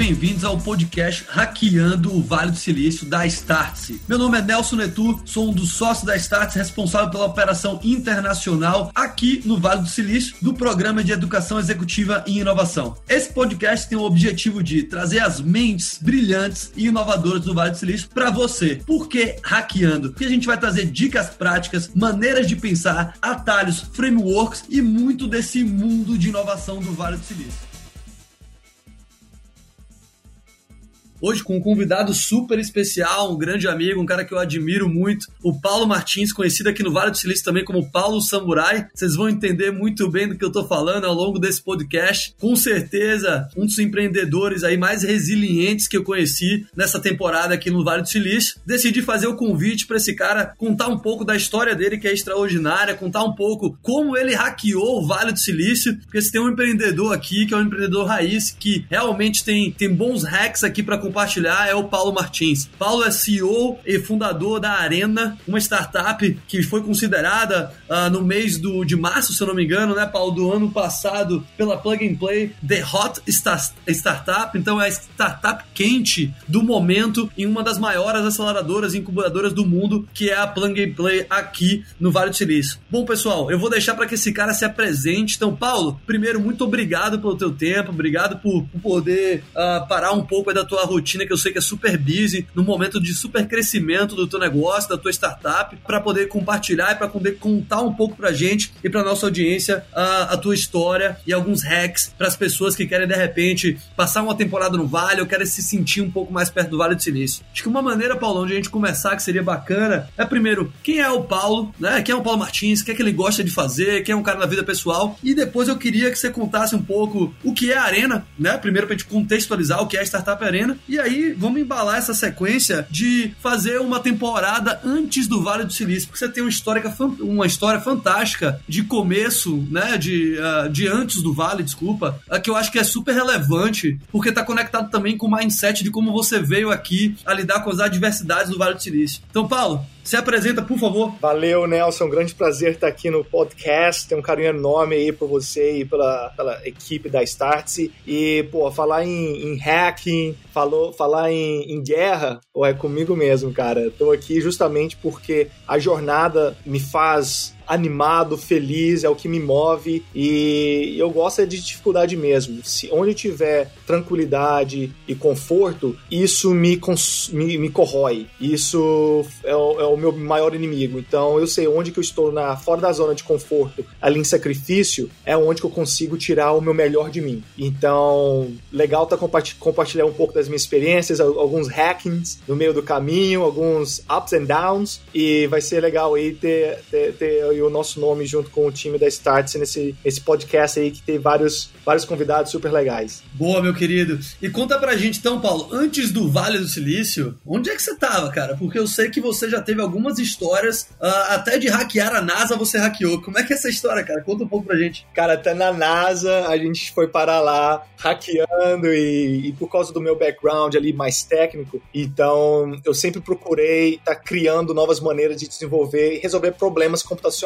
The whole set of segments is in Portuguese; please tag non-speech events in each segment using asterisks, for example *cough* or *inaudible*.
bem-vindos ao podcast Hackeando o Vale do Silício da Startse. Meu nome é Nelson Netu, sou um dos sócios da Startse, responsável pela operação internacional aqui no Vale do Silício do Programa de Educação Executiva e Inovação. Esse podcast tem o objetivo de trazer as mentes brilhantes e inovadoras do Vale do Silício para você. Por que hackeando? Porque a gente vai trazer dicas práticas, maneiras de pensar, atalhos, frameworks e muito desse mundo de inovação do Vale do Silício. Hoje com um convidado super especial, um grande amigo, um cara que eu admiro muito, o Paulo Martins, conhecido aqui no Vale do Silício também como Paulo Samurai. Vocês vão entender muito bem do que eu tô falando ao longo desse podcast. Com certeza, um dos empreendedores aí mais resilientes que eu conheci nessa temporada aqui no Vale do Silício. Decidi fazer o convite para esse cara contar um pouco da história dele, que é extraordinária, contar um pouco como ele hackeou o Vale do Silício, porque se tem um empreendedor aqui, que é um empreendedor raiz, que realmente tem, tem bons hacks aqui para compartilhar é o Paulo Martins. Paulo é CEO e fundador da Arena, uma startup que foi considerada uh, no mês do, de março, se eu não me engano, né, Paulo, do ano passado, pela Plug and Play, The Hot Startup. Então é a startup quente do momento em uma das maiores aceleradoras e incubadoras do mundo, que é a Plug and Play aqui no Vale do Silício. Bom, pessoal, eu vou deixar para que esse cara se apresente. Então, Paulo, primeiro, muito obrigado pelo teu tempo, obrigado por, por poder uh, parar um pouco da tua rotina rotina que eu sei que é super busy, no momento de super crescimento do teu negócio, da tua startup, para poder compartilhar e para poder contar um pouco pra gente e pra nossa audiência a, a tua história e alguns hacks para as pessoas que querem de repente passar uma temporada no Vale ou querem se sentir um pouco mais perto do Vale do Silício. Acho que uma maneira, Paulão, de a gente começar que seria bacana é primeiro, quem é o Paulo, né? Quem é o Paulo Martins, o que é que ele gosta de fazer, quem é um cara na vida pessoal e depois eu queria que você contasse um pouco o que é a Arena, né? Primeiro pra gente contextualizar o que é a Startup Arena e aí, vamos embalar essa sequência de fazer uma temporada antes do Vale do Silício, porque você tem uma história, uma história fantástica de começo, né? De, uh, de antes do Vale, desculpa, uh, que eu acho que é super relevante, porque está conectado também com o mindset de como você veio aqui a lidar com as adversidades do Vale do Silício. Então, Paulo, se apresenta, por favor. Valeu, Nelson. Um grande prazer estar aqui no podcast. Tenho um carinho enorme aí por você e pela, pela equipe da Startse. E, pô, falar em, em hacking, falou, falar em, em, guerra, pô, é comigo mesmo, cara. Tô aqui justamente porque a jornada me faz animado, feliz, é o que me move e eu gosto é de dificuldade mesmo. Se onde tiver tranquilidade e conforto, isso me, me, me corrói. Isso é o, é o, meu maior inimigo. Então eu sei onde que eu estou na fora da zona de conforto, ali em sacrifício, é onde que eu consigo tirar o meu melhor de mim. Então, legal tá compartilhar um pouco das minhas experiências, alguns hackings no meio do caminho, alguns ups and downs e vai ser legal aí ter, ter, ter o nosso nome junto com o time da Startse nesse, nesse podcast aí que tem vários, vários convidados super legais. Boa, meu querido. E conta pra gente então, Paulo, antes do Vale do Silício, onde é que você tava, cara? Porque eu sei que você já teve algumas histórias, uh, até de hackear a NASA você hackeou. Como é que é essa história, cara? Conta um pouco pra gente. Cara, até na NASA a gente foi parar lá hackeando e, e por causa do meu background ali mais técnico, então eu sempre procurei estar tá criando novas maneiras de desenvolver e resolver problemas computacionais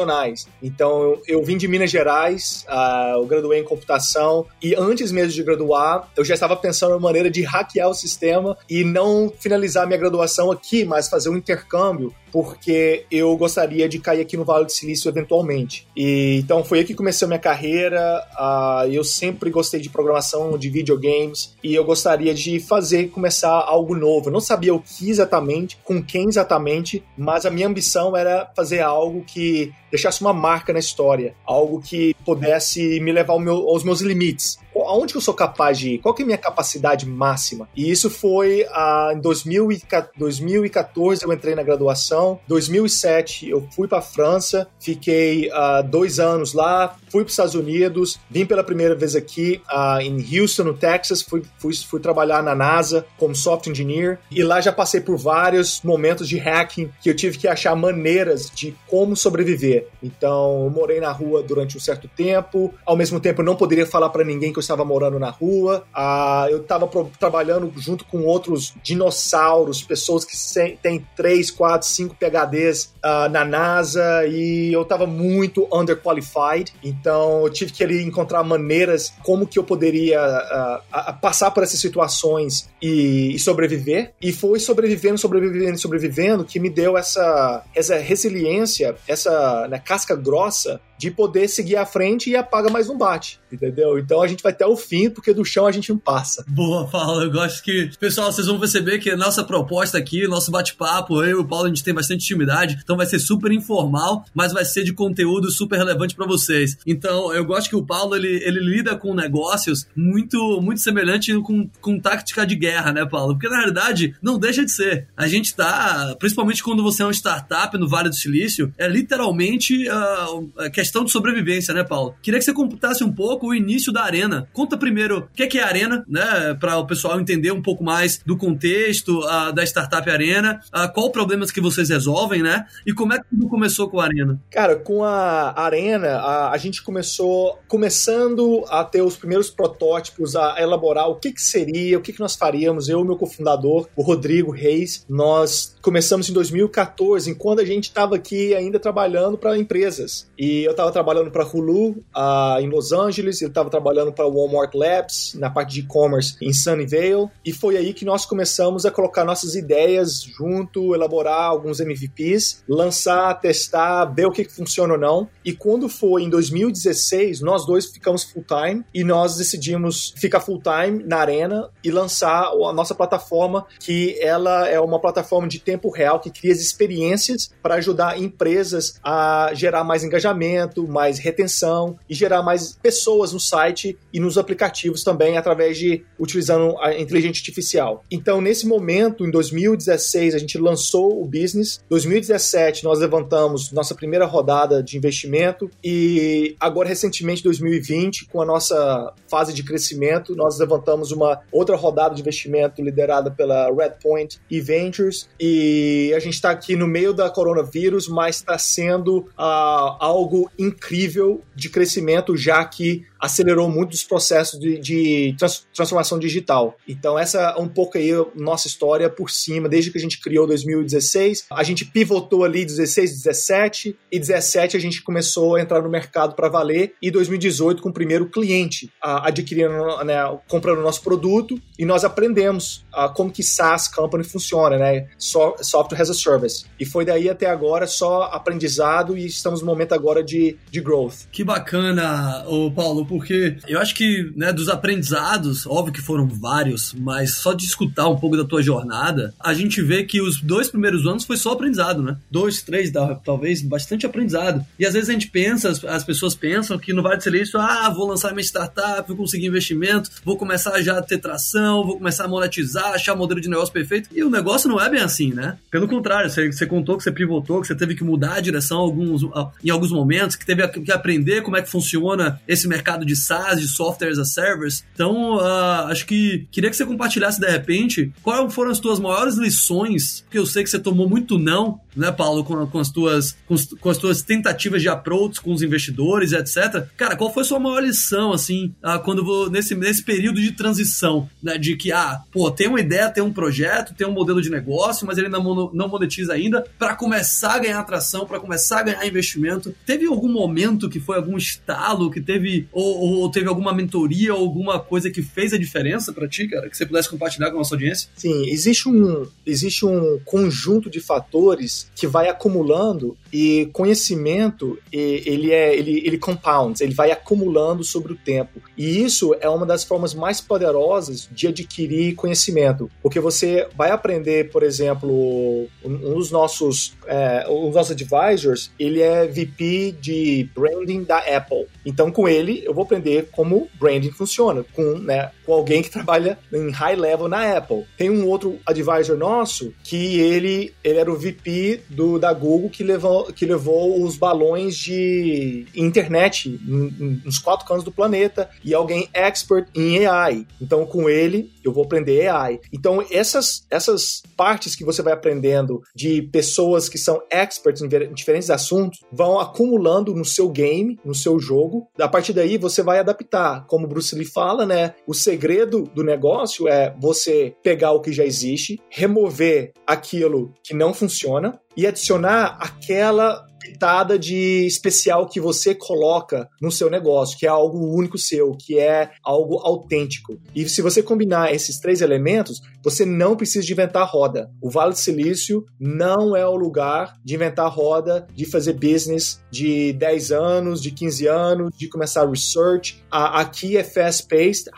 então, eu vim de Minas Gerais, uh, eu graduei em computação, e antes mesmo de graduar, eu já estava pensando uma maneira de hackear o sistema e não finalizar minha graduação aqui, mas fazer um intercâmbio porque eu gostaria de cair aqui no Vale do Silício eventualmente. E então foi aí que comecei a minha carreira. Uh, eu sempre gostei de programação, de videogames, e eu gostaria de fazer começar algo novo. Eu não sabia o que exatamente, com quem exatamente, mas a minha ambição era fazer algo que deixasse uma marca na história, algo que pudesse me levar ao meu, aos meus limites. Aonde que eu sou capaz de ir? Qual que é a minha capacidade máxima? E isso foi ah, em 2014 eu entrei na graduação, 2007 eu fui para a França, fiquei ah, dois anos lá, fui para os Estados Unidos, vim pela primeira vez aqui ah, em Houston, no Texas, fui, fui, fui trabalhar na NASA como software engineer e lá já passei por vários momentos de hacking que eu tive que achar maneiras de como sobreviver. Então, eu morei na rua durante um certo tempo. Ao mesmo tempo, eu não poderia falar para ninguém que eu estava morando na rua. Ah, eu estava trabalhando junto com outros dinossauros, pessoas que têm 3, 4, 5 PHDs uh, na NASA e eu estava muito underqualified. Então, eu tive que ali encontrar maneiras como que eu poderia uh, passar por essas situações e, e, sobreviver. E foi sobrevivendo, sobrevivendo, sobrevivendo que me deu essa, essa resiliência, essa né, casca grossa de poder seguir à frente e apaga mais um bate, entendeu? Então a gente vai até o fim, porque do chão a gente não passa. Boa, Paulo. Eu gosto que. Pessoal, vocês vão perceber que a nossa proposta aqui, nosso bate-papo, eu e o Paulo, a gente tem bastante intimidade, então vai ser super informal, mas vai ser de conteúdo super relevante para vocês. Então, eu gosto que o Paulo ele, ele lida com negócios muito muito semelhante com, com tática de guerra, né, Paulo? Porque na verdade não deixa de ser. A gente tá, principalmente quando você é uma startup no Vale do Silício, é literalmente uh, questão de sobrevivência, né, Paulo? Queria que você computasse um pouco o início da Arena. Conta primeiro o que é, que é a Arena, né, para o pessoal entender um pouco mais do contexto uh, da startup Arena, uh, qual problemas que vocês resolvem, né, e como é que tudo começou com a Arena. Cara, com a Arena, a, a gente começou começando a ter os primeiros protótipos, a elaborar o que, que seria, o que, que nós faríamos. Eu e meu cofundador, o Rodrigo Reis, nós começamos em 2014, enquanto a gente estava aqui ainda trabalhando para empresas. E eu estava trabalhando para Hulu uh, em Los Angeles, ele estava trabalhando para Walmart Labs na parte de e-commerce em Sunnyvale, e foi aí que nós começamos a colocar nossas ideias junto, elaborar alguns MVPs, lançar, testar, ver o que, funciona ou não. E quando foi em 2016, nós dois ficamos full time e nós decidimos ficar full time na arena e lançar a nossa plataforma, que ela é uma plataforma de tempo real que cria experiências para ajudar empresas a gerar mais engajamento mais retenção e gerar mais pessoas no site e nos aplicativos também através de utilizando a inteligência artificial. Então, nesse momento, em 2016, a gente lançou o business. 2017, nós levantamos nossa primeira rodada de investimento e agora recentemente, 2020, com a nossa fase de crescimento, nós levantamos uma outra rodada de investimento liderada pela Redpoint e Ventures e a gente está aqui no meio da coronavírus, mas está sendo uh, algo incrível de crescimento, já que acelerou muito os processos de, de trans, transformação digital. Então, essa é um pouco aí a nossa história por cima, desde que a gente criou 2016. A gente pivotou ali 16, 17, e 17 a gente começou a entrar no mercado para valer, e 2018 com o primeiro cliente adquirindo, né, comprando o nosso produto, e nós aprendemos como que SaaS Company funciona, né? Software as a Service. E foi daí até agora só aprendizado e estamos no momento agora de, de growth. Que bacana, o Paulo, porque eu acho que, né, dos aprendizados, óbvio que foram vários, mas só de escutar um pouco da tua jornada, a gente vê que os dois primeiros anos foi só aprendizado, né? Dois, três, talvez, bastante aprendizado. E às vezes a gente pensa, as, as pessoas pensam que no Vale do Silício, ah, vou lançar minha startup, vou conseguir investimento, vou começar já a ter tração, vou começar a monetizar, achar o modelo de negócio perfeito. E o negócio não é bem assim, né? Pelo contrário, você, você contou que você pivotou, que você teve que mudar a direção alguns, em alguns momentos, que teve que aprender como é que funciona esse mercado de SaaS, de software as a service. Então, uh, acho que queria que você compartilhasse de repente quais foram as tuas maiores lições, porque eu sei que você tomou muito não, né, Paulo, com, com as, tuas, com, com, as tuas tentativas de approach com os investidores, etc. Cara, qual foi a sua maior lição, assim, uh, quando vou, nesse, nesse período de transição, né, de que, ah, pô, tem uma ideia, tem um projeto, tem um modelo de negócio, mas ele não, não monetiza ainda, para começar a ganhar atração, para começar a ganhar investimento. Teve algum momento que foi algum estalo, que teve, ou, ou, teve alguma mentoria ou alguma coisa que fez a diferença para ti, cara? Que você pudesse compartilhar com a nossa audiência? Sim, existe um, existe um conjunto de fatores que vai acumulando e conhecimento, ele é ele, ele compounds, ele vai acumulando sobre o tempo. E isso é uma das formas mais poderosas de adquirir conhecimento, porque você vai aprender, por exemplo, um dos nossos, é, um dos nossos advisors, ele é VP de branding da Apple. Então, com ele, eu vou aprender como branding funciona, com, né, com alguém que *laughs* trabalha em high level na Apple. Tem um outro advisor nosso que ele, ele era o VP do, da Google que levou, que levou os balões de internet nos quatro cantos do planeta e alguém expert em AI. Então, com ele, eu vou aprender AI. Então, essas, essas partes que você vai aprendendo de pessoas que são experts em diferentes assuntos vão acumulando no seu game, no seu jogo. A partir daí, você vai adaptar. Como Bruce Lee fala, né? O segredo do negócio é você pegar o que já existe, remover aquilo que não funciona e adicionar aquela pitada de especial que você coloca no seu negócio, que é algo único seu, que é algo autêntico. E se você combinar esses três elementos, você não precisa de inventar roda. O Vale do Silício não é o lugar de inventar roda, de fazer business de 10 anos, de 15 anos, de começar research. Aqui é fast-paced,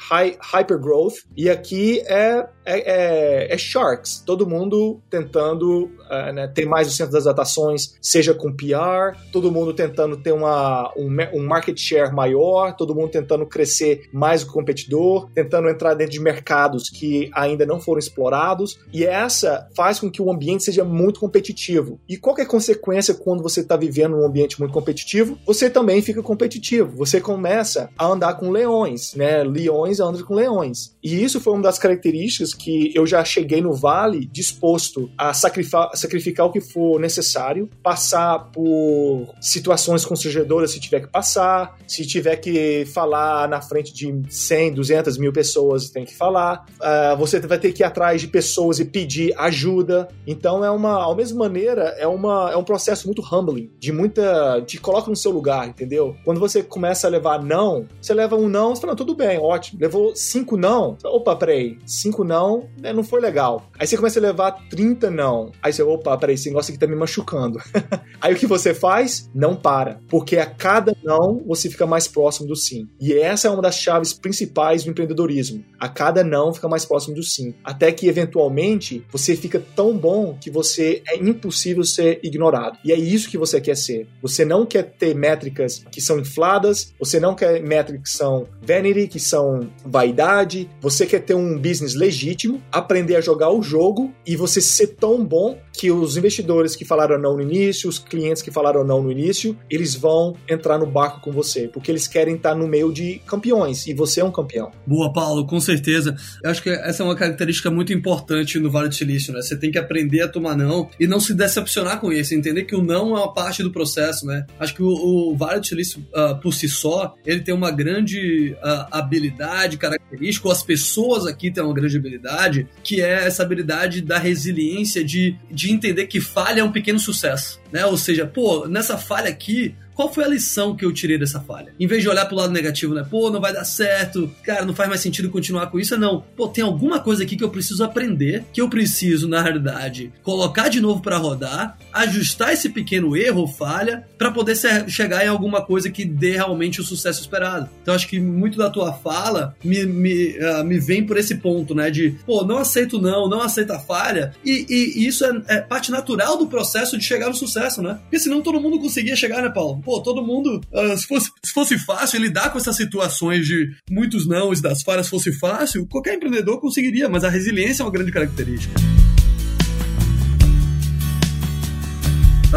hyper growth, e aqui é, é, é, é sharks. Todo mundo tentando uh, né, ter mais o centro das atrações, seja com PR, PR, todo mundo tentando ter uma, um, um market share maior, todo mundo tentando crescer mais o competidor, tentando entrar dentro de mercados que ainda não foram explorados, e essa faz com que o ambiente seja muito competitivo. E qual é a consequência quando você está vivendo um ambiente muito competitivo? Você também fica competitivo, você começa a andar com leões, né? Leões andam com leões. E isso foi uma das características que eu já cheguei no Vale disposto a sacrificar, sacrificar o que for necessário, passar por situações constrangedoras se tiver que passar, se tiver que falar na frente de 100, 200 mil pessoas, tem que falar. Uh, você vai ter que ir atrás de pessoas e pedir ajuda. Então é uma, ao mesma maneira, é, uma, é um processo muito humbling, de muita. te coloca no seu lugar, entendeu? Quando você começa a levar não, você leva um não, você fala, tudo bem, ótimo. Levou cinco não, opa, peraí, cinco não, né, não foi legal. Aí você começa a levar 30 não. Aí você, opa, peraí, esse negócio aqui tá me machucando. *laughs* Aí o que você você faz, não para. Porque a cada não, você fica mais próximo do sim. E essa é uma das chaves principais do empreendedorismo. A cada não, fica mais próximo do sim. Até que, eventualmente, você fica tão bom que você é impossível ser ignorado. E é isso que você quer ser. Você não quer ter métricas que são infladas, você não quer métricas que são vanity, que são vaidade. Você quer ter um business legítimo, aprender a jogar o jogo e você ser tão bom que os investidores que falaram não no início, os clientes que falaram não no início, eles vão entrar no barco com você, porque eles querem estar no meio de campeões e você é um campeão. Boa, Paulo, com certeza. Eu acho que essa é uma característica muito importante no Vale do Silício, né? Você tem que aprender a tomar não e não se decepcionar com isso, entender que o não é uma parte do processo, né? Acho que o, o Vale do Silício, uh, por si só, ele tem uma grande uh, habilidade, característica, ou as pessoas aqui têm uma grande habilidade, que é essa habilidade da resiliência, de, de de entender que falha é um pequeno sucesso, né? Ou seja, pô, nessa falha aqui, qual foi a lição que eu tirei dessa falha? Em vez de olhar pro lado negativo, né? Pô, não vai dar certo, cara, não faz mais sentido continuar com isso, não. Pô, tem alguma coisa aqui que eu preciso aprender, que eu preciso, na realidade, colocar de novo para rodar, ajustar esse pequeno erro ou falha, para poder ser, chegar em alguma coisa que dê realmente o sucesso esperado. Então, acho que muito da tua fala me, me, uh, me vem por esse ponto, né? De, pô, não aceito não, não aceita a falha, e, e, e isso é, é parte natural do processo de chegar no sucesso, né? Porque senão todo mundo conseguia chegar, né, Paulo? Pô, todo mundo, uh, se, fosse, se fosse fácil lidar com essas situações de muitos não e das falhas fosse fácil, qualquer empreendedor conseguiria, mas a resiliência é uma grande característica.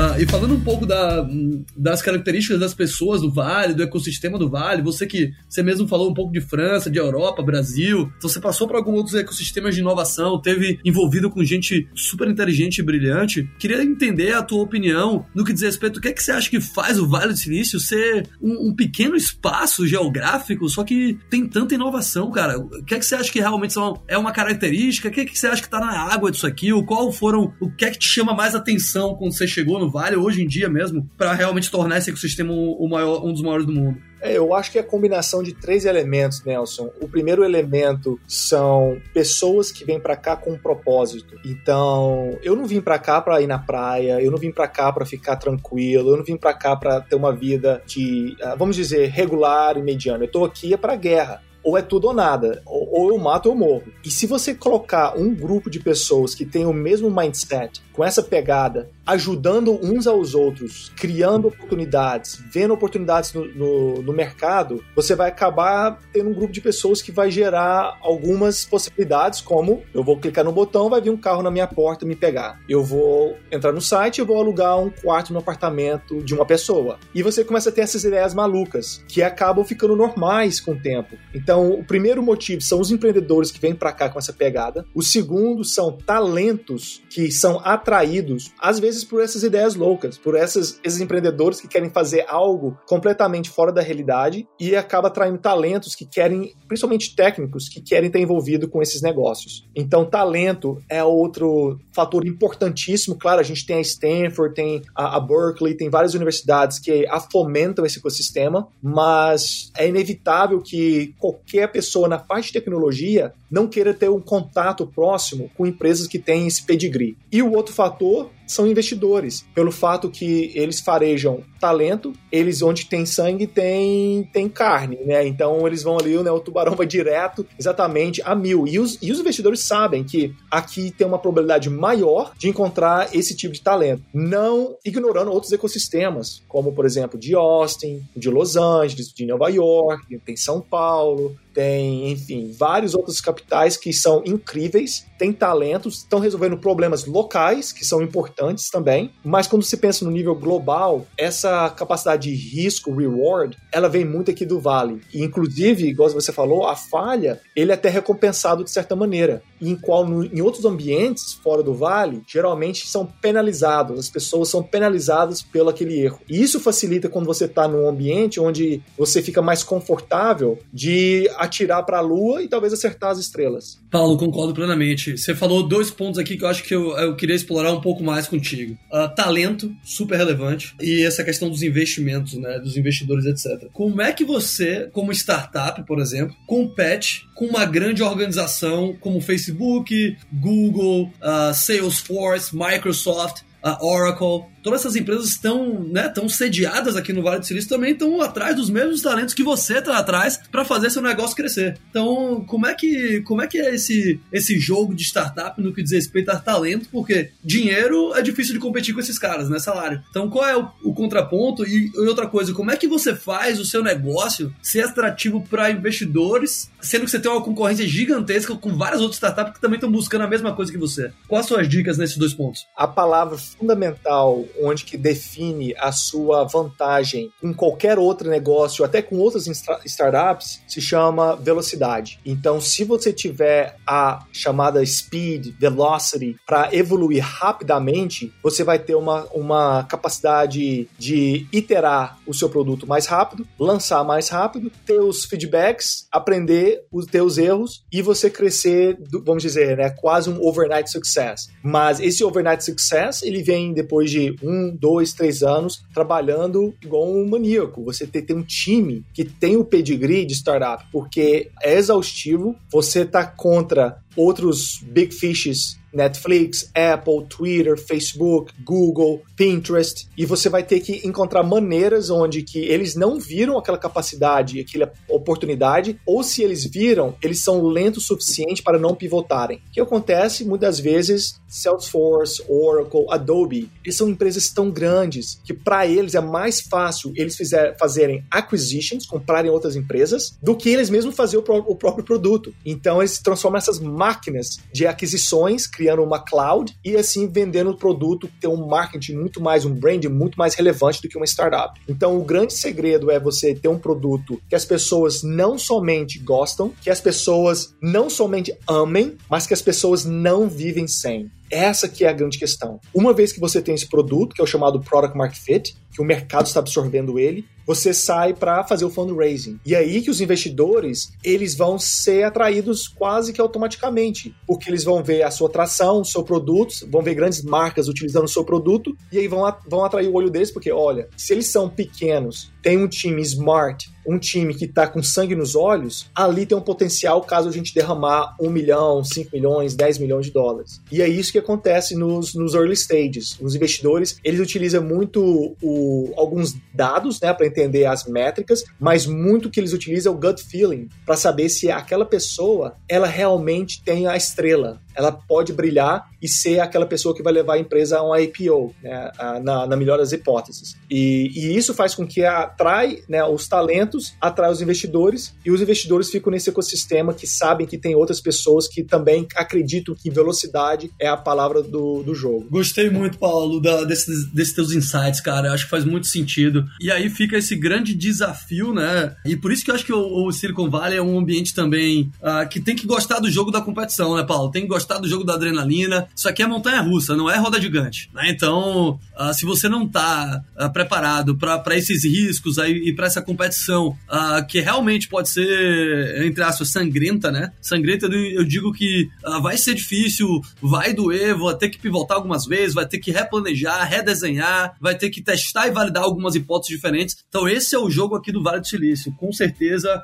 Ah, e falando um pouco da, das características das pessoas do Vale, do ecossistema do Vale, você que você mesmo falou um pouco de França, de Europa, Brasil, então você passou por alguns outros ecossistemas de inovação, teve envolvido com gente super inteligente e brilhante. Queria entender a tua opinião no que diz respeito, o que é que você acha que faz o Vale do Silício ser um, um pequeno espaço geográfico, só que tem tanta inovação, cara? O que é que você acha que realmente são, é uma característica? O que é que você acha que tá na água disso aqui? O qual foram, o que é que te chama mais atenção quando você chegou no Vale hoje em dia mesmo para realmente tornar esse ecossistema o maior, um dos maiores do mundo? É, eu acho que é a combinação de três elementos, Nelson. O primeiro elemento são pessoas que vêm para cá com um propósito. Então, eu não vim para cá para ir na praia, eu não vim para cá para ficar tranquilo, eu não vim para cá para ter uma vida de, ah, vamos dizer, regular e mediana. Eu tô aqui é para guerra ou é tudo ou nada, ou eu mato ou eu morro. E se você colocar um grupo de pessoas que tem o mesmo mindset, com essa pegada, ajudando uns aos outros, criando oportunidades, vendo oportunidades no, no, no mercado, você vai acabar tendo um grupo de pessoas que vai gerar algumas possibilidades, como eu vou clicar no botão, vai vir um carro na minha porta me pegar. Eu vou entrar no site, eu vou alugar um quarto no apartamento de uma pessoa. E você começa a ter essas ideias malucas que acabam ficando normais com o tempo. Então, o primeiro motivo são os empreendedores que vêm para cá com essa pegada. O segundo são talentos que são atraídos, às vezes por essas ideias loucas, por essas, esses empreendedores que querem fazer algo completamente fora da realidade e acaba atraindo talentos que querem, principalmente técnicos, que querem estar envolvido com esses negócios. Então, talento é outro fator importantíssimo. Claro, a gente tem a Stanford, tem a, a Berkeley, tem várias universidades que fomentam esse ecossistema, mas é inevitável que qualquer pessoa na parte de tecnologia não queira ter um contato próximo com empresas que têm esse pedigree. E o outro fator são investidores, pelo fato que eles farejam talento, eles onde tem sangue tem, tem carne, né? Então eles vão ali, né, o tubarão vai direto exatamente a mil. E os, e os investidores sabem que aqui tem uma probabilidade maior de encontrar esse tipo de talento, não ignorando outros ecossistemas, como por exemplo de Austin, de Los Angeles, de Nova York, tem São Paulo, tem, enfim, vários outros capitais que são incríveis, têm talentos, estão resolvendo problemas locais, que são importantes também, mas quando se pensa no nível global, essa capacidade de risco-reward, ela vem muito aqui do Vale. E, inclusive, igual você falou, a falha, ele é até recompensado de certa maneira, em qual no, em outros ambientes fora do Vale, geralmente são penalizados, as pessoas são penalizadas pelo aquele erro. E isso facilita quando você está num ambiente onde você fica mais confortável de atirar para a lua e talvez acertar as estrelas. Paulo, concordo plenamente. Você falou dois pontos aqui que eu acho que eu, eu queria explorar um pouco mais contigo. Uh, talento, super relevante, e essa questão dos investimentos, né, dos investidores, etc. Como é que você, como startup, por exemplo, compete com uma grande organização como Facebook, Google, uh, Salesforce, Microsoft, a Oracle, todas essas empresas estão, né, estão sediadas aqui no Vale do Silício também estão atrás dos mesmos talentos que você está atrás para fazer seu negócio crescer. Então, como é que como é que é esse esse jogo de startup no que diz respeito a talento? Porque dinheiro é difícil de competir com esses caras, né, salário. Então, qual é o, o contraponto e, e, outra coisa, como é que você faz o seu negócio ser atrativo para investidores, sendo que você tem uma concorrência gigantesca com várias outras startups que também estão buscando a mesma coisa que você? Quais são as dicas nesses dois pontos? A palavra fundamental onde que define a sua vantagem em qualquer outro negócio, até com outras startups, se chama velocidade. Então, se você tiver a chamada speed, velocity, para evoluir rapidamente, você vai ter uma, uma capacidade de iterar o seu produto mais rápido, lançar mais rápido, ter os feedbacks, aprender os teus erros e você crescer, vamos dizer, né, quase um overnight success. Mas esse overnight success, ele vem depois de um, dois, três anos trabalhando igual um maníaco. Você tem, tem um time que tem o pedigree de startup, porque é exaustivo, você tá contra outros big fishes Netflix, Apple, Twitter, Facebook, Google, Pinterest, e você vai ter que encontrar maneiras onde que eles não viram aquela capacidade, aquela oportunidade, ou se eles viram, eles são lentos o suficiente para não pivotarem. O que acontece muitas vezes, Salesforce, Oracle, Adobe, eles são empresas tão grandes que para eles é mais fácil eles fizer, fazerem acquisitions, comprarem outras empresas, do que eles mesmos fazer o, o próprio produto. Então eles transformam essas máquinas de aquisições criando uma cloud e assim vendendo o produto, ter um marketing muito mais, um brand muito mais relevante do que uma startup. Então o grande segredo é você ter um produto que as pessoas não somente gostam, que as pessoas não somente amem, mas que as pessoas não vivem sem. Essa que é a grande questão. Uma vez que você tem esse produto, que é o chamado Product Market Fit, que o mercado está absorvendo ele, você sai para fazer o fundraising. E aí que os investidores, eles vão ser atraídos quase que automaticamente, porque eles vão ver a sua atração, o seu produto, vão ver grandes marcas utilizando o seu produto, e aí vão, vão atrair o olho deles, porque olha, se eles são pequenos tem um time smart, um time que está com sangue nos olhos, ali tem um potencial caso a gente derramar um milhão, 5 milhões, 10 milhões de dólares. E é isso que acontece nos, nos early stages. Os investidores, eles utilizam muito o, alguns dados né, para entender as métricas, mas muito que eles utilizam é o gut feeling para saber se aquela pessoa ela realmente tem a estrela, ela pode brilhar e ser aquela pessoa que vai levar a empresa a um IPO, né, na, na melhor das hipóteses. E, e, isso faz com que atrai né, os talentos, atrai os investidores, e os investidores ficam nesse ecossistema que sabem que tem outras pessoas que também acreditam que velocidade é a palavra do, do jogo. Gostei muito, Paulo, da, desses, desses teus insights, cara. Eu acho que faz muito sentido. E aí fica esse grande desafio, né? E por isso que eu acho que o, o Silicon Valley é um ambiente também uh, que tem que gostar do jogo da competição, né, Paulo? Tem que gostar do jogo da adrenalina. Isso aqui é montanha russa, não é roda gigante. Né? Então, uh, se você não está uh, ah, preparado para esses riscos aí, e para essa competição uh, que realmente pode ser, entre aspas, sangrenta, né? Sangrenta, eu digo que vai ser difícil, vai doer, vou ter que pivotar algumas vezes, vai ter que replanejar, redesenhar, vai ter que testar e validar algumas hipóteses diferentes. Então, esse é o jogo aqui do Vale do Silício. Com certeza,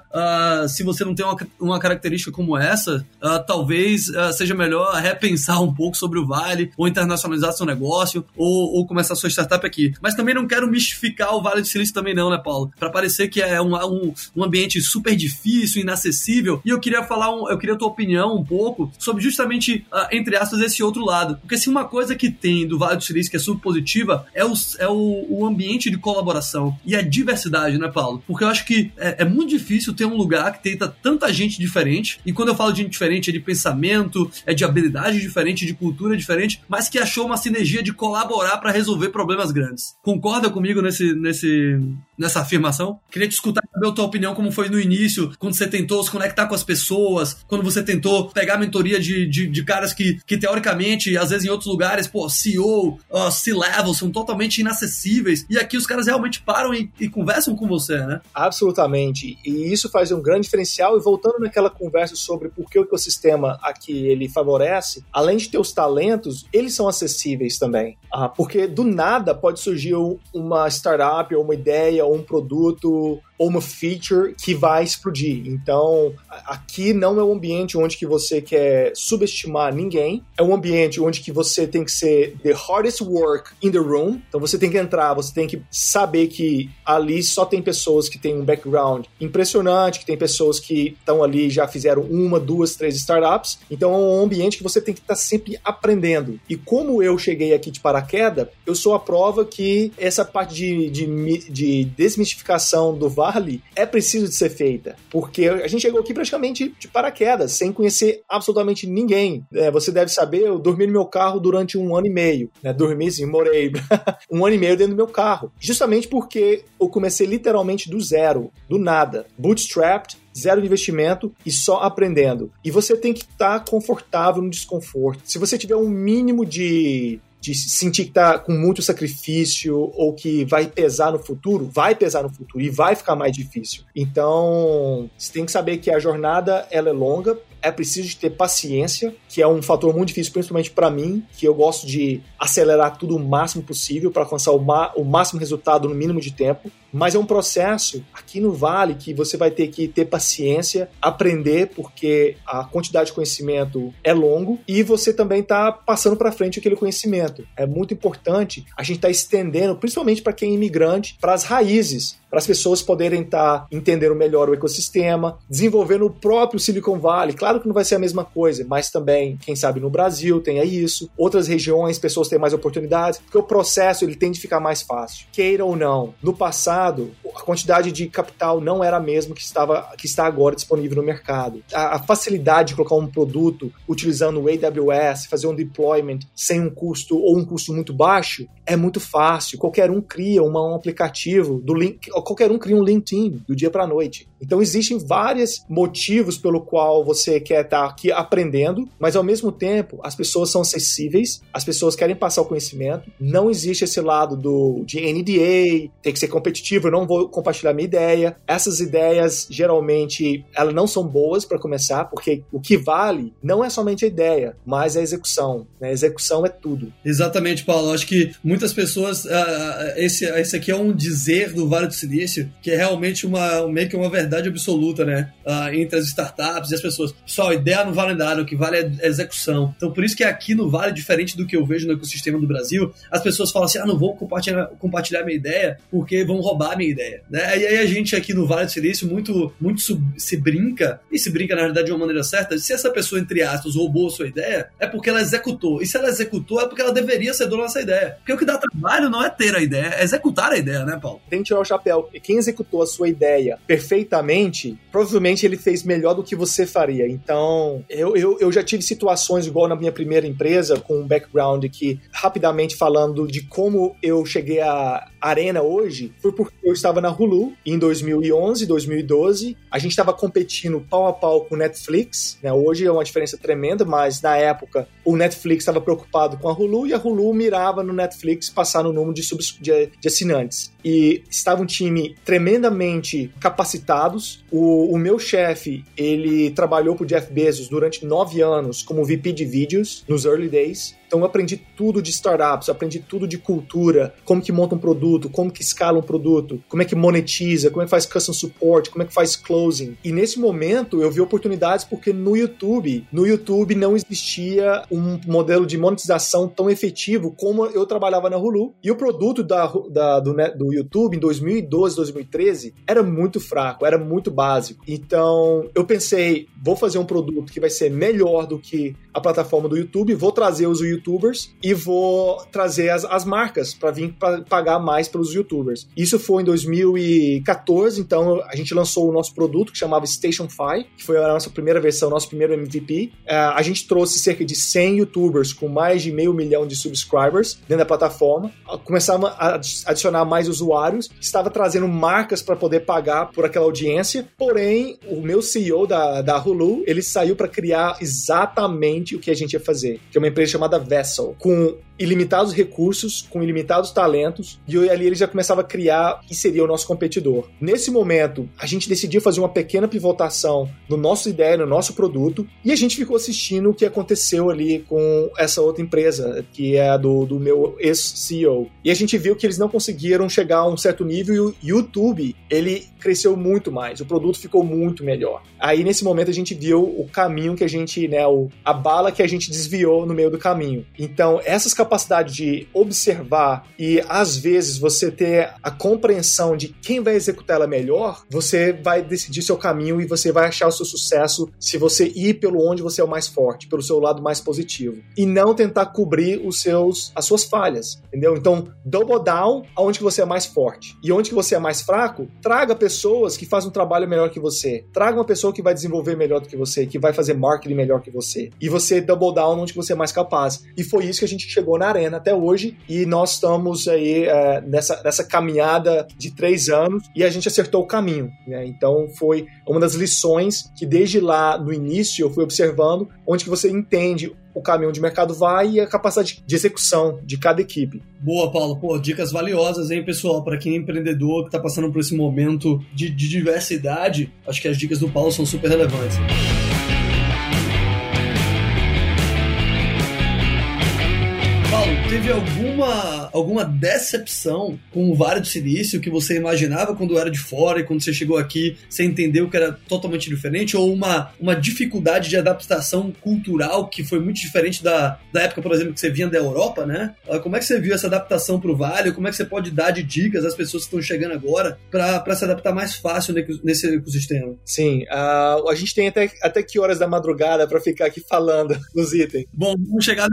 se você não tem uma, uma característica como essa, talvez seja melhor repensar um pouco sobre o Vale, ou internacionalizar seu negócio, ou, ou começar sua startup aqui. Mas também não quero mistificar o Vale do Silício também não, né, Paulo? Para parecer que é um, um, um, ambiente super difícil, inacessível. E eu queria falar, um, eu queria a tua opinião um pouco sobre justamente, uh, entre aspas, esse outro lado. Porque se uma coisa que tem do Vale do Silício que é super positiva é o, é o, o ambiente de colaboração e a diversidade, né, Paulo? Porque eu acho que é, é muito difícil ter um lugar que tenta tanta gente diferente. E quando eu falo de gente diferente, é de pensamento, é de habilidade diferente, de cultura diferente, mas que achou uma sinergia de colaborar para resolver problemas grandes. Concorda comigo nesse, nesse, nessa afirmação? Queria te escutar saber a tua opinião, como foi no início, quando você tentou se conectar com as pessoas, quando você tentou pegar a mentoria de, de, de caras que, que, teoricamente, às vezes em outros lugares, pô, CEO, uh, C-level, são totalmente inacessíveis, e aqui os caras realmente param e, e conversam com você, né? Absolutamente. E isso faz um grande diferencial. E voltando naquela conversa sobre por que o ecossistema aqui ele favorece, além de ter os talentos, eles são acessíveis também. Ah, porque do nada pode surgir uma startup ou uma ideia um produto ou uma feature que vai explodir. Então, aqui não é um ambiente onde que você quer subestimar ninguém, é um ambiente onde que você tem que ser the hardest work in the room. Então, você tem que entrar, você tem que saber que ali só tem pessoas que têm um background impressionante, que tem pessoas que estão ali já fizeram uma, duas, três startups. Então, é um ambiente que você tem que estar tá sempre aprendendo. E como eu cheguei aqui de paraquedas, eu sou a prova que essa parte de, de, de desmistificação do Vale é preciso de ser feita, porque a gente chegou aqui praticamente de paraquedas, sem conhecer absolutamente ninguém. É, você deve saber, eu dormi no meu carro durante um ano e meio, né? Dormi, sim, morei *laughs* um ano e meio dentro do meu carro, justamente porque eu comecei literalmente do zero, do nada, bootstrapped, zero de investimento e só aprendendo. E você tem que estar tá confortável no desconforto. Se você tiver um mínimo de de sentir que está com muito sacrifício ou que vai pesar no futuro, vai pesar no futuro e vai ficar mais difícil. Então, você tem que saber que a jornada ela é longa, é preciso ter paciência, que é um fator muito difícil, principalmente para mim, que eu gosto de acelerar tudo o máximo possível para alcançar o, o máximo resultado no mínimo de tempo. Mas é um processo aqui no Vale que você vai ter que ter paciência, aprender, porque a quantidade de conhecimento é longo e você também está passando para frente aquele conhecimento. É muito importante a gente estar tá estendendo, principalmente para quem é imigrante, para as raízes para as pessoas poderem estar tá entendendo melhor o ecossistema, desenvolvendo o próprio Silicon Valley. Claro que não vai ser a mesma coisa, mas também, quem sabe no Brasil tenha isso, outras regiões, pessoas têm mais oportunidades, porque o processo ele tende a ficar mais fácil. Queira ou não, no passado, a quantidade de capital não era a mesma que estava que está agora disponível no mercado. A, a facilidade de colocar um produto utilizando o AWS, fazer um deployment sem um custo ou um custo muito baixo, é muito fácil. Qualquer um cria uma, um aplicativo do link qualquer um cria um LinkedIn do dia para noite. Então existem vários motivos pelo qual você quer estar aqui aprendendo, mas ao mesmo tempo as pessoas são acessíveis, as pessoas querem passar o conhecimento. Não existe esse lado do de NDA, tem que ser competitivo, eu não vou compartilhar minha ideia. Essas ideias geralmente elas não são boas para começar, porque o que vale não é somente a ideia, mas a execução. Né? A execução é tudo. Exatamente, Paulo. Acho que muitas pessoas uh, esse, esse aqui é um dizer do Vale do Silício que é realmente uma meio que uma verdade absoluta, né? Uh, entre as startups e as pessoas. Pessoal, ideia não vale nada, o que vale é execução. Então, por isso que aqui no Vale, diferente do que eu vejo no ecossistema do Brasil, as pessoas falam assim: ah, não vou compartilhar, compartilhar minha ideia porque vão roubar minha ideia. Né? E aí a gente aqui no Vale do Silício muito, muito se brinca, e se brinca na realidade de uma maneira certa, se essa pessoa, entre aspas, roubou a sua ideia, é porque ela executou. E se ela executou, é porque ela deveria ser dona dessa ideia. Porque o que dá trabalho não é ter a ideia, é executar a ideia, né, Paulo? Tem que tirar o chapéu. E quem executou a sua ideia perfeitamente, provavelmente ele fez melhor do que você faria. Então, eu, eu, eu já tive situações igual na minha primeira empresa, com um background que, rapidamente falando de como eu cheguei à Arena hoje, foi porque eu estava na Hulu em 2011, 2012. A gente estava competindo pau a pau com o Netflix. Né? Hoje é uma diferença tremenda, mas na época o Netflix estava preocupado com a Hulu e a Hulu mirava no Netflix passar no número de, de, de assinantes. E estava um time tremendamente capacitados. O, o meu chefe, ele trabalhou para o Jeff Bezos durante nove anos como VP de vídeos nos early days. Então eu aprendi tudo de startups, aprendi tudo de cultura, como que monta um produto, como que escala um produto, como é que monetiza, como é que faz custom support, como é que faz closing. E nesse momento eu vi oportunidades porque no YouTube, no YouTube não existia um modelo de monetização tão efetivo como eu trabalhava na Hulu. E o produto da, da do, do YouTube em 2012, 2013 era muito fraco, era muito básico. Então eu pensei, vou fazer um produto que vai ser melhor do que a plataforma do YouTube, vou trazer os youtubers e vou trazer as, as marcas para vir pra pagar mais pelos youtubers. Isso foi em 2014, então a gente lançou o nosso produto que chamava Station Fi, que foi a nossa primeira versão, nosso primeiro MVP. É, a gente trouxe cerca de 100 youtubers com mais de meio milhão de subscribers dentro da plataforma. Começamos a adicionar mais usuários, estava trazendo marcas para poder pagar por aquela audiência. Porém, o meu CEO da, da Hulu, ele saiu para criar exatamente o que a gente ia fazer, que é uma empresa chamada Vessel, com ilimitados recursos, com ilimitados talentos, e ali ele já começava a criar que seria o nosso competidor. Nesse momento, a gente decidiu fazer uma pequena pivotação no nosso ideia, no nosso produto, e a gente ficou assistindo o que aconteceu ali com essa outra empresa, que é a do, do meu ex-CEO. E a gente viu que eles não conseguiram chegar a um certo nível e o YouTube, ele cresceu muito mais, o produto ficou muito melhor. Aí nesse momento a gente viu o caminho que a gente, né, o, a bala que a gente desviou no meio do caminho. Então, essas capacidade de observar e às vezes você ter a compreensão de quem vai executar ela melhor, você vai decidir seu caminho e você vai achar o seu sucesso se você ir pelo onde você é o mais forte, pelo seu lado mais positivo e não tentar cobrir os seus as suas falhas, entendeu? Então, double down aonde que você é mais forte e onde que você é mais fraco, traga pessoas que fazem um trabalho melhor que você. Traga uma pessoa que vai desenvolver melhor do que você, que vai fazer marketing melhor que você. E você double down onde que você é mais capaz. E foi isso que a gente chegou na arena até hoje e nós estamos aí é, nessa, nessa caminhada de três anos e a gente acertou o caminho. Né? Então foi uma das lições que desde lá no início eu fui observando, onde que você entende o caminho o mercado vai e a capacidade de execução de cada equipe. Boa, Paulo. Pô, dicas valiosas, hein, pessoal? Para quem é empreendedor que está passando por esse momento de, de diversidade, acho que as dicas do Paulo são super relevantes. Teve alguma, alguma decepção com o Vale do Silício que você imaginava quando era de fora e quando você chegou aqui, você entendeu que era totalmente diferente? Ou uma, uma dificuldade de adaptação cultural que foi muito diferente da, da época, por exemplo, que você vinha da Europa, né? Ah, como é que você viu essa adaptação para o Vale? Como é que você pode dar de dicas às pessoas que estão chegando agora para se adaptar mais fácil nesse ecossistema? Sim, uh, a gente tem até, até que horas da madrugada para ficar aqui falando *laughs* dos itens. Bom, vamos chegar.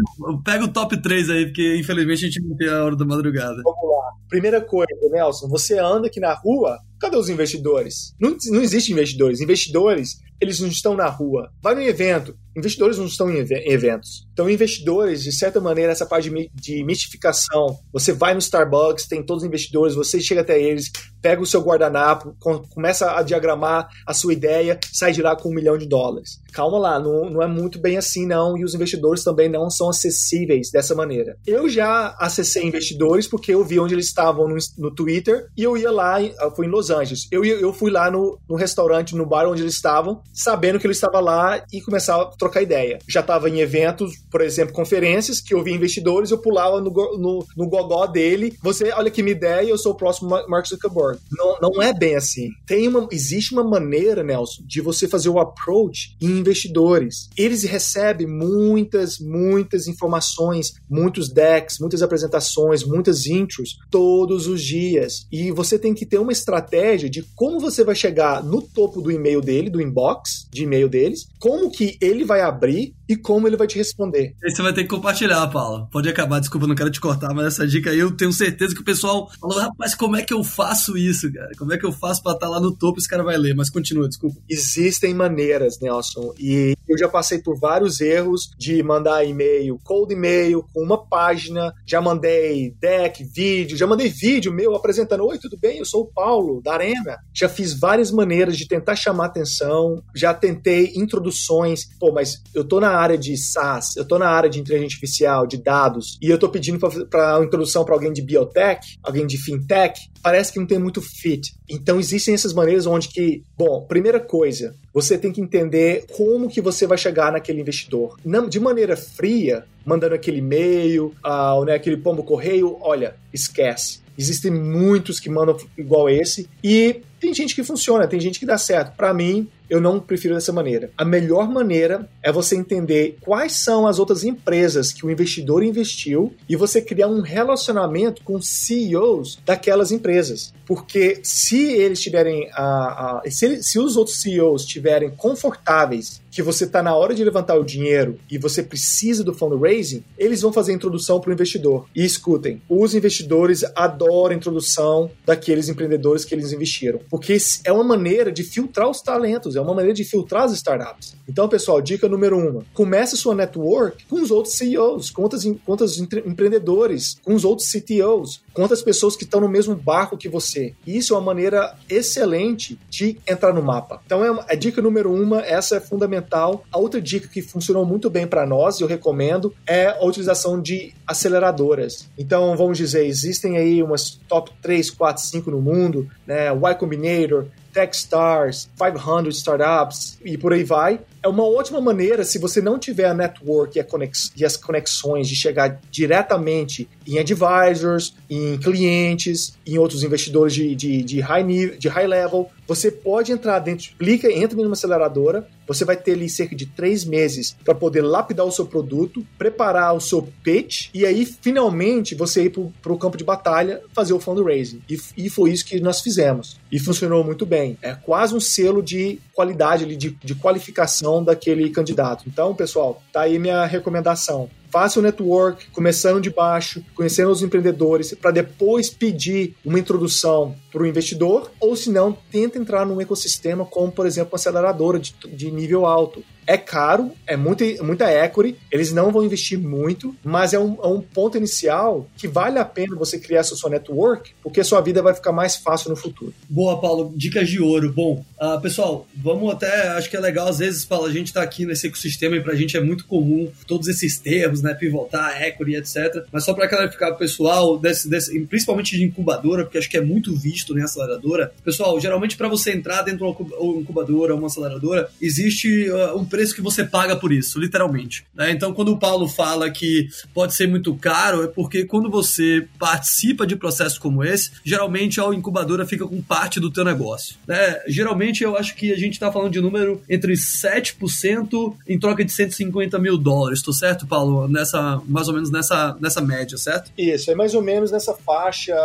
Pega o top 3 aí, porque infelizmente a gente não tem a hora da madrugada. Vamos lá. Primeira coisa, Nelson, você anda aqui na rua, Cadê os investidores? Não, não existe investidores. Investidores, eles não estão na rua. Vai no evento, Investidores não estão em eventos. Então, investidores, de certa maneira, essa parte de mitificação. Você vai no Starbucks, tem todos os investidores, você chega até eles, pega o seu guardanapo, começa a diagramar a sua ideia, sai de lá com um milhão de dólares. Calma lá, não, não é muito bem assim, não, e os investidores também não são acessíveis dessa maneira. Eu já acessei investidores porque eu vi onde eles estavam no, no Twitter e eu ia lá, eu fui em Los Angeles. Eu, eu fui lá no, no restaurante, no bar onde eles estavam, sabendo que ele estava lá e começava trocar ideia. Já estava em eventos, por exemplo, conferências, que eu via investidores, eu pulava no, no, no gogó dele. Você, olha que minha ideia, eu sou o próximo Mark Zuckerberg. Não, não é bem assim. Tem uma, existe uma maneira, Nelson, de você fazer o approach em investidores. Eles recebem muitas, muitas informações, muitos decks, muitas apresentações, muitas intros todos os dias. E você tem que ter uma estratégia de como você vai chegar no topo do e-mail dele, do inbox de e-mail deles, como que ele vai abrir e como ele vai te responder. Você vai ter que compartilhar, Paulo. Pode acabar, desculpa, não quero te cortar, mas essa dica aí eu tenho certeza que o pessoal falou, rapaz, como é que eu faço isso, cara? Como é que eu faço para estar tá lá no topo e esse cara vai ler? Mas continua, desculpa. Existem maneiras, Nelson, e eu já passei por vários erros de mandar e-mail, cold e-mail, com uma página, já mandei deck, vídeo, já mandei vídeo meu apresentando, oi, tudo bem? Eu sou o Paulo, da Arena. Já fiz várias maneiras de tentar chamar atenção, já tentei introduções, pô, mas eu tô na área de SaaS, eu tô na área de inteligência artificial, de dados, e eu tô pedindo para introdução para alguém de biotech, alguém de fintech, parece que não tem muito fit. Então existem essas maneiras onde que, bom, primeira coisa, você tem que entender como que você vai chegar naquele investidor. Não, de maneira fria, mandando aquele e-mail, uh, né, aquele pombo correio, olha, esquece. Existem muitos que mandam igual esse. E tem gente que funciona, tem gente que dá certo. Para mim, eu não prefiro dessa maneira. A melhor maneira é você entender quais são as outras empresas que o investidor investiu e você criar um relacionamento com CEOs daquelas empresas. Porque se eles tiverem a, a se, se os outros CEOs estiverem confortáveis que você está na hora de levantar o dinheiro e você precisa do fundraising, eles vão fazer a introdução para o investidor. E escutem, os investidores adoram a introdução daqueles empreendedores que eles investiram, porque é uma maneira de filtrar os talentos, é uma maneira de filtrar as startups. Então, pessoal, dica número uma: comece sua network com os outros CEOs, com outros, com outros empreendedores, com os outros CTOs, outras pessoas que estão no mesmo barco que você. Isso é uma maneira excelente de entrar no mapa. Então, é a dica número uma, essa é fundamental. A outra dica que funcionou muito bem para nós, e eu recomendo, é a utilização de aceleradoras. Então, vamos dizer, existem aí umas top 3, 4, 5 no mundo, né? Y Combinator, Techstars, 500 Startups e por aí vai. É uma ótima maneira, se você não tiver a network e, a conex e as conexões de chegar diretamente em advisors, em clientes, em outros investidores de, de, de, high, nível, de high level. Você pode entrar dentro, clica, entra numa aceleradora, você vai ter ali cerca de três meses para poder lapidar o seu produto, preparar o seu pitch e aí finalmente você ir para o campo de batalha fazer o fundraising. E, e foi isso que nós fizemos. E funcionou muito bem. É quase um selo de qualidade, de, de qualificação daquele candidato. Então, pessoal, tá aí minha recomendação faça o network, começando de baixo, conhecendo os empreendedores, para depois pedir uma introdução para o investidor, ou se não, tenta entrar num ecossistema como, por exemplo, uma aceleradora de, de nível alto. É caro, é muita, muita equity, eles não vão investir muito, mas é um, é um ponto inicial que vale a pena você criar essa sua network, porque a sua vida vai ficar mais fácil no futuro. Boa, Paulo. Dicas de ouro. Bom, uh, pessoal, vamos até. Acho que é legal, às vezes, Paulo, a gente está aqui nesse ecossistema e para a gente é muito comum todos esses termos, né? Pivotar, equity, etc. Mas só para clarificar o pessoal, desse, desse, principalmente de incubadora, porque acho que é muito visto, né? Aceleradora. Pessoal, geralmente para você entrar dentro de uma incubadora uma aceleradora, existe uh, um preço que você paga por isso, literalmente. Né? Então, quando o Paulo fala que pode ser muito caro, é porque quando você participa de processos como esse, geralmente a incubadora fica com parte do teu negócio. Né? Geralmente, eu acho que a gente está falando de número entre 7% em troca de 150 mil dólares. Estou certo, Paulo? Nessa, mais ou menos nessa, nessa média, certo? Isso, é mais ou menos nessa faixa.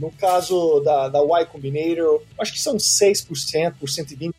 No caso da, da Y Combinator, acho que são 6% por 120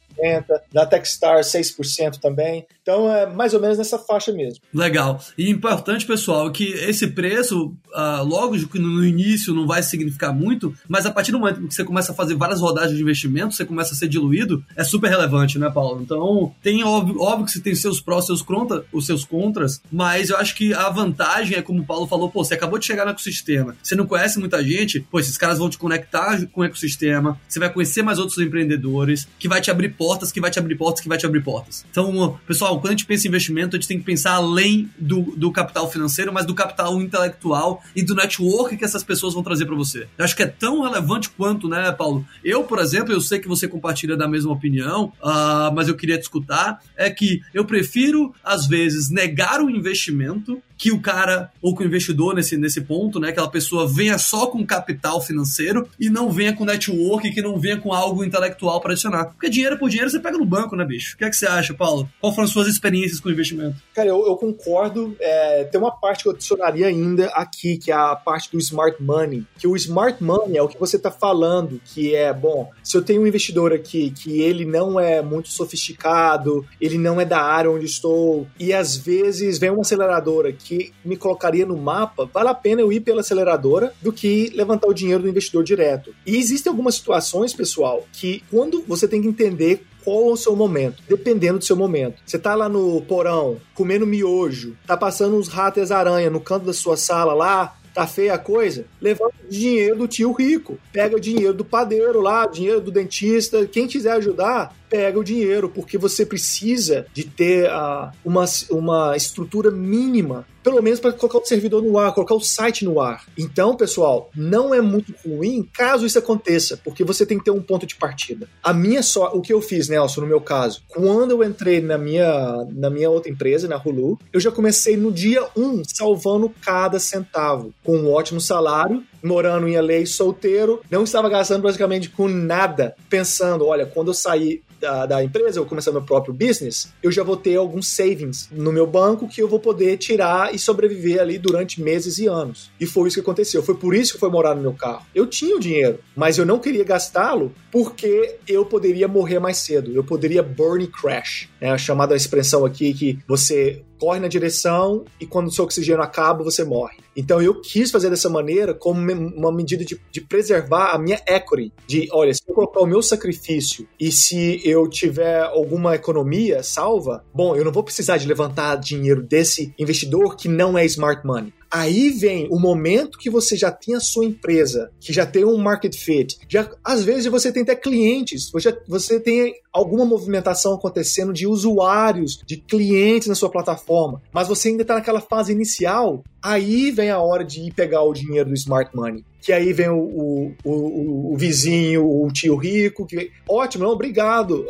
da Techstar 6% também. Então é mais ou menos nessa faixa mesmo. Legal. E importante, pessoal, que esse preço, uh, logo no início não vai significar muito, mas a partir do momento que você começa a fazer várias rodagens de investimento, você começa a ser diluído, é super relevante, né, Paulo? Então, tem óbvio, óbvio que você tem seus prós, seus contra, os seus contras, mas eu acho que a vantagem é como o Paulo falou, pô, você acabou de chegar no ecossistema, você não conhece muita gente, pô, esses caras vão te conectar com o ecossistema, você vai conhecer mais outros empreendedores, que vai te abrir portas, que vai te abrir portas, que vai te abrir portas. Então, pessoal, quando a gente pensa em investimento, a gente tem que pensar além do, do capital financeiro, mas do capital intelectual e do network que essas pessoas vão trazer para você. Eu acho que é tão relevante quanto, né, Paulo? Eu, por exemplo, eu sei que você compartilha da mesma opinião, uh, mas eu queria te escutar, é que eu prefiro, às vezes, negar o investimento que o cara, ou que o investidor nesse, nesse ponto, né, aquela pessoa venha só com capital financeiro e não venha com network, que não venha com algo intelectual para adicionar. Porque dinheiro por dinheiro você pega no banco, né, bicho? O que é que você acha, Paulo? Qual foram as suas experiências com investimento? Cara, eu, eu concordo. É, tem uma parte que eu adicionaria ainda aqui, que é a parte do smart money. Que o smart money é o que você está falando, que é, bom, se eu tenho um investidor aqui que ele não é muito sofisticado, ele não é da área onde estou, e às vezes vem uma aceleradora que que me colocaria no mapa, vale a pena eu ir pela aceleradora do que levantar o dinheiro do investidor direto. E existem algumas situações, pessoal, que quando você tem que entender qual é o seu momento, dependendo do seu momento. Você tá lá no porão, comendo miojo, tá passando uns ratos as aranhas no canto da sua sala lá, tá feia a coisa, levanta o dinheiro do tio rico, pega o dinheiro do padeiro lá, dinheiro do dentista, quem quiser ajudar, pega o dinheiro, porque você precisa de ter uh, uma, uma estrutura mínima pelo menos para colocar o servidor no ar, colocar o site no ar. Então, pessoal, não é muito ruim caso isso aconteça, porque você tem que ter um ponto de partida. A minha só, o que eu fiz, Nelson, no meu caso, quando eu entrei na minha, na minha outra empresa, na Hulu, eu já comecei no dia 1 salvando cada centavo, com um ótimo salário, morando em LA solteiro, não estava gastando praticamente com nada, pensando, olha, quando eu sair da, da empresa, eu começar meu próprio business, eu já vou ter alguns savings no meu banco que eu vou poder tirar e sobreviver ali durante meses e anos. E foi isso que aconteceu. Foi por isso que foi morar no meu carro. Eu tinha o dinheiro, mas eu não queria gastá-lo porque eu poderia morrer mais cedo. Eu poderia burn crash. É a chamada expressão aqui que você corre na direção e quando o seu oxigênio acaba, você morre. Então eu quis fazer dessa maneira como uma medida de, de, preservar a minha equity, de, olha, se eu colocar o meu sacrifício e se eu tiver alguma economia salva, bom, eu não vou precisar de levantar dinheiro desse investidor que não é smart money. Aí vem o momento que você já tem a sua empresa, que já tem um market fit, já às vezes você tem até clientes, você, você tem alguma movimentação acontecendo de usuários, de clientes na sua plataforma, mas você ainda está naquela fase inicial, aí vem a hora de ir pegar o dinheiro do smart money que aí vem o, o, o, o, vizinho, o tio rico, que ótimo, não, obrigado,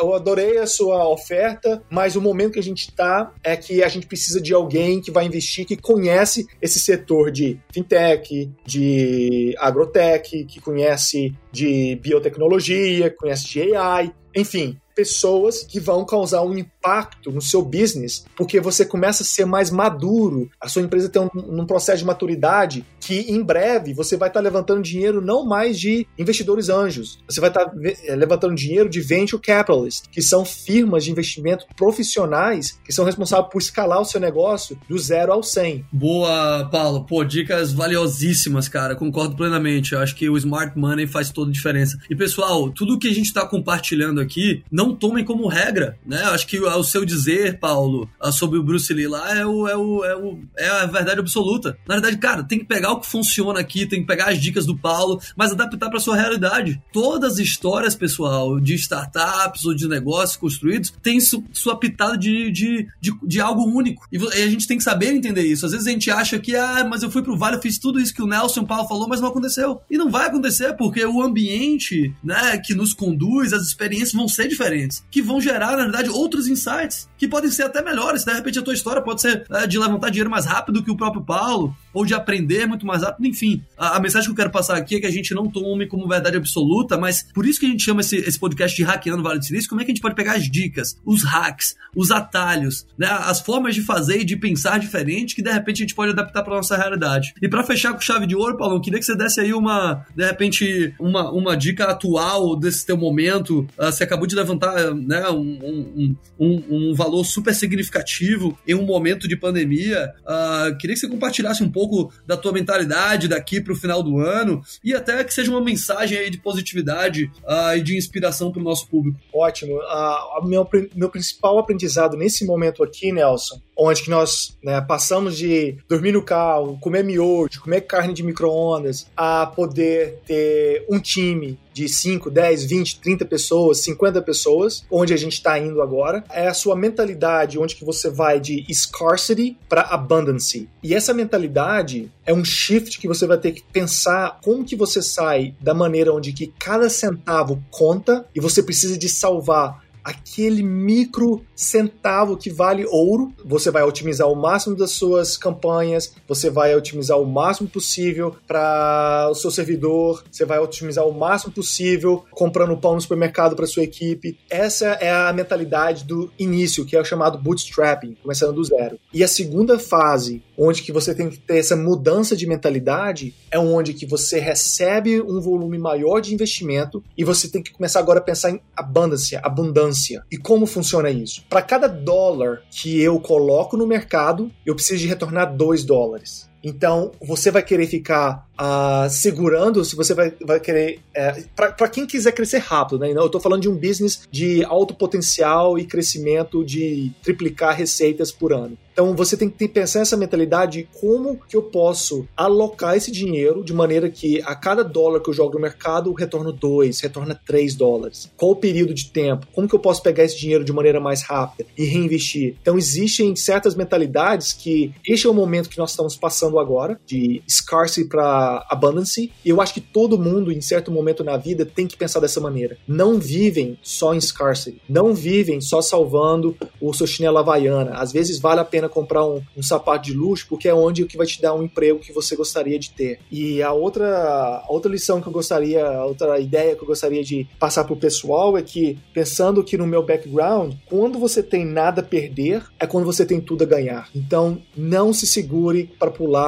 eu adorei a sua oferta, mas o momento que a gente está é que a gente precisa de alguém que vai investir, que conhece esse setor de fintech, de agrotech, que conhece de biotecnologia, conhece de AI, enfim, pessoas que vão causar um impacto no seu business, porque você começa a ser mais maduro, a sua empresa tem um, um processo de maturidade que em breve você vai estar tá levantando dinheiro não mais de investidores anjos, você vai estar tá eh, levantando dinheiro de venture capitalists, que são firmas de investimento profissionais que são responsáveis por escalar o seu negócio do zero ao 100. Boa, Paulo. Pô, dicas valiosíssimas, cara. Concordo plenamente. Eu acho que o smart money faz toda a diferença. E pessoal, tudo que a gente está compartilhando aqui não tomem como regra, né? Acho que o seu dizer, Paulo, sobre o Bruce Lee lá é, o, é, o, é, o, é a verdade absoluta. Na verdade, cara, tem que pegar o que funciona aqui, tem que pegar as dicas do Paulo, mas adaptar para sua realidade. Todas as histórias, pessoal, de startups ou de negócios construídos têm su, sua pitada de, de, de, de, algo único. E a gente tem que saber entender isso. Às vezes a gente acha que, ah, mas eu fui pro Vale, eu fiz tudo isso que o Nelson Paulo falou, mas não aconteceu. E não vai acontecer, porque o ambiente, né, que nos conduz, as experiências vão ser diferentes diferentes, que vão gerar, na verdade, outros insights, que podem ser até melhores. De repente, a tua história pode ser é, de levantar dinheiro mais rápido que o próprio Paulo, ou de aprender muito mais rápido, enfim. A, a, mensagem que eu quero passar aqui é que a gente não tome como verdade absoluta, mas por isso que a gente chama esse, esse podcast de Hackeando Vale do Silício, como é que a gente pode pegar as dicas, os hacks, os atalhos, né, as formas de fazer e de pensar diferente que de repente a gente pode adaptar para nossa realidade. E para fechar com chave de ouro, Paulo, queria que você desse aí uma, de repente, uma, uma dica atual desse teu momento. Uh, você acabou de levantar né, um, um, um, um valor super significativo em um momento de pandemia. Uh, queria que você compartilhasse um pouco da tua mentalidade daqui para o final do ano e até que seja uma mensagem aí de positividade uh, e de inspiração para o nosso público. Ótimo. Uh, meu, meu principal aprendizado nesse momento aqui, Nelson, onde que nós né, passamos de dormir no carro, comer miojo, comer carne de micro-ondas, a poder ter um time de 5, 10, 20, 30 pessoas, 50 pessoas, onde a gente está indo agora. É a sua mentalidade, onde que você vai de scarcity para abundance. E essa mentalidade é um shift que você vai ter que pensar como que você sai da maneira onde que cada centavo conta e você precisa de salvar aquele micro centavo que vale ouro. Você vai otimizar o máximo das suas campanhas, você vai otimizar o máximo possível para o seu servidor, você vai otimizar o máximo possível comprando pão no supermercado para sua equipe. Essa é a mentalidade do início, que é o chamado bootstrapping, começando do zero. E a segunda fase, onde que você tem que ter essa mudança de mentalidade, é onde que você recebe um volume maior de investimento e você tem que começar agora a pensar em abundância, abundância. E como funciona isso? Para cada dólar que eu coloco no mercado, eu preciso de retornar 2 dólares. Então, você vai querer ficar uh, segurando, se você vai, vai querer. É, para quem quiser crescer rápido, né? Eu estou falando de um business de alto potencial e crescimento de triplicar receitas por ano. Então você tem que pensar nessa mentalidade de como que eu posso alocar esse dinheiro de maneira que a cada dólar que eu jogo no mercado, eu retorno 2, retorna 3 dólares. Qual o período de tempo? Como que eu posso pegar esse dinheiro de maneira mais rápida e reinvestir? Então existem certas mentalidades que este é o momento que nós estamos passando agora, de scarcity para abundance, e eu acho que todo mundo em certo momento na vida tem que pensar dessa maneira. Não vivem só em scarcity, não vivem só salvando o seu chinelo havaiana. Às vezes vale a pena comprar um, um sapato de luxo, porque é onde que vai te dar um emprego que você gostaria de ter. E a outra, a outra lição que eu gostaria, a outra ideia que eu gostaria de passar pro pessoal é que, pensando aqui no meu background, quando você tem nada a perder, é quando você tem tudo a ganhar. Então, não se segure para pular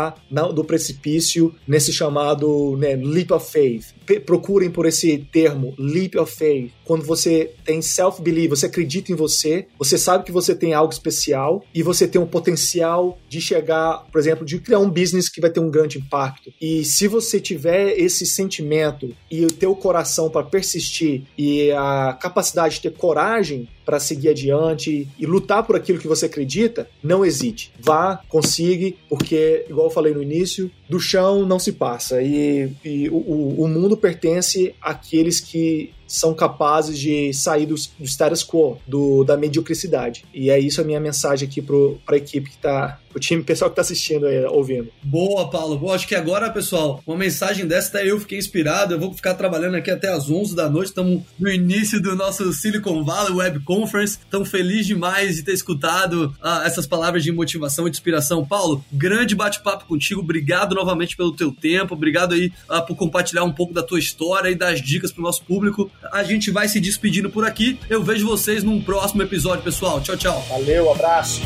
do precipício nesse chamado né, leap of faith procurem por esse termo, leap of faith. Quando você tem self-belief, você acredita em você, você sabe que você tem algo especial e você tem um potencial de chegar, por exemplo, de criar um business que vai ter um grande impacto. E se você tiver esse sentimento e o teu coração para persistir e a capacidade de ter coragem para seguir adiante e lutar por aquilo que você acredita, não hesite. Vá, consiga, porque, igual eu falei no início, do chão não se passa. E, e o, o mundo pertence àqueles que são capazes de sair do, do status quo, do, da mediocridade. E é isso a minha mensagem aqui para a equipe que está o time pessoal que tá assistindo aí, ouvindo. Boa, Paulo. Boa, acho que agora, pessoal, uma mensagem dessa, eu fiquei inspirado. Eu vou ficar trabalhando aqui até as 11 da noite. Estamos no início do nosso Silicon Valley Web Conference. Tão feliz demais de ter escutado ah, essas palavras de motivação e de inspiração. Paulo, grande bate-papo contigo. Obrigado novamente pelo teu tempo. Obrigado aí ah, por compartilhar um pouco da tua história e das dicas pro nosso público. A gente vai se despedindo por aqui. Eu vejo vocês num próximo episódio, pessoal. Tchau, tchau. Valeu, abraço.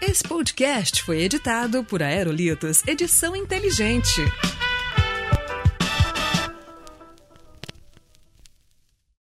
Esse podcast foi editado por Aerolitos Edição Inteligente.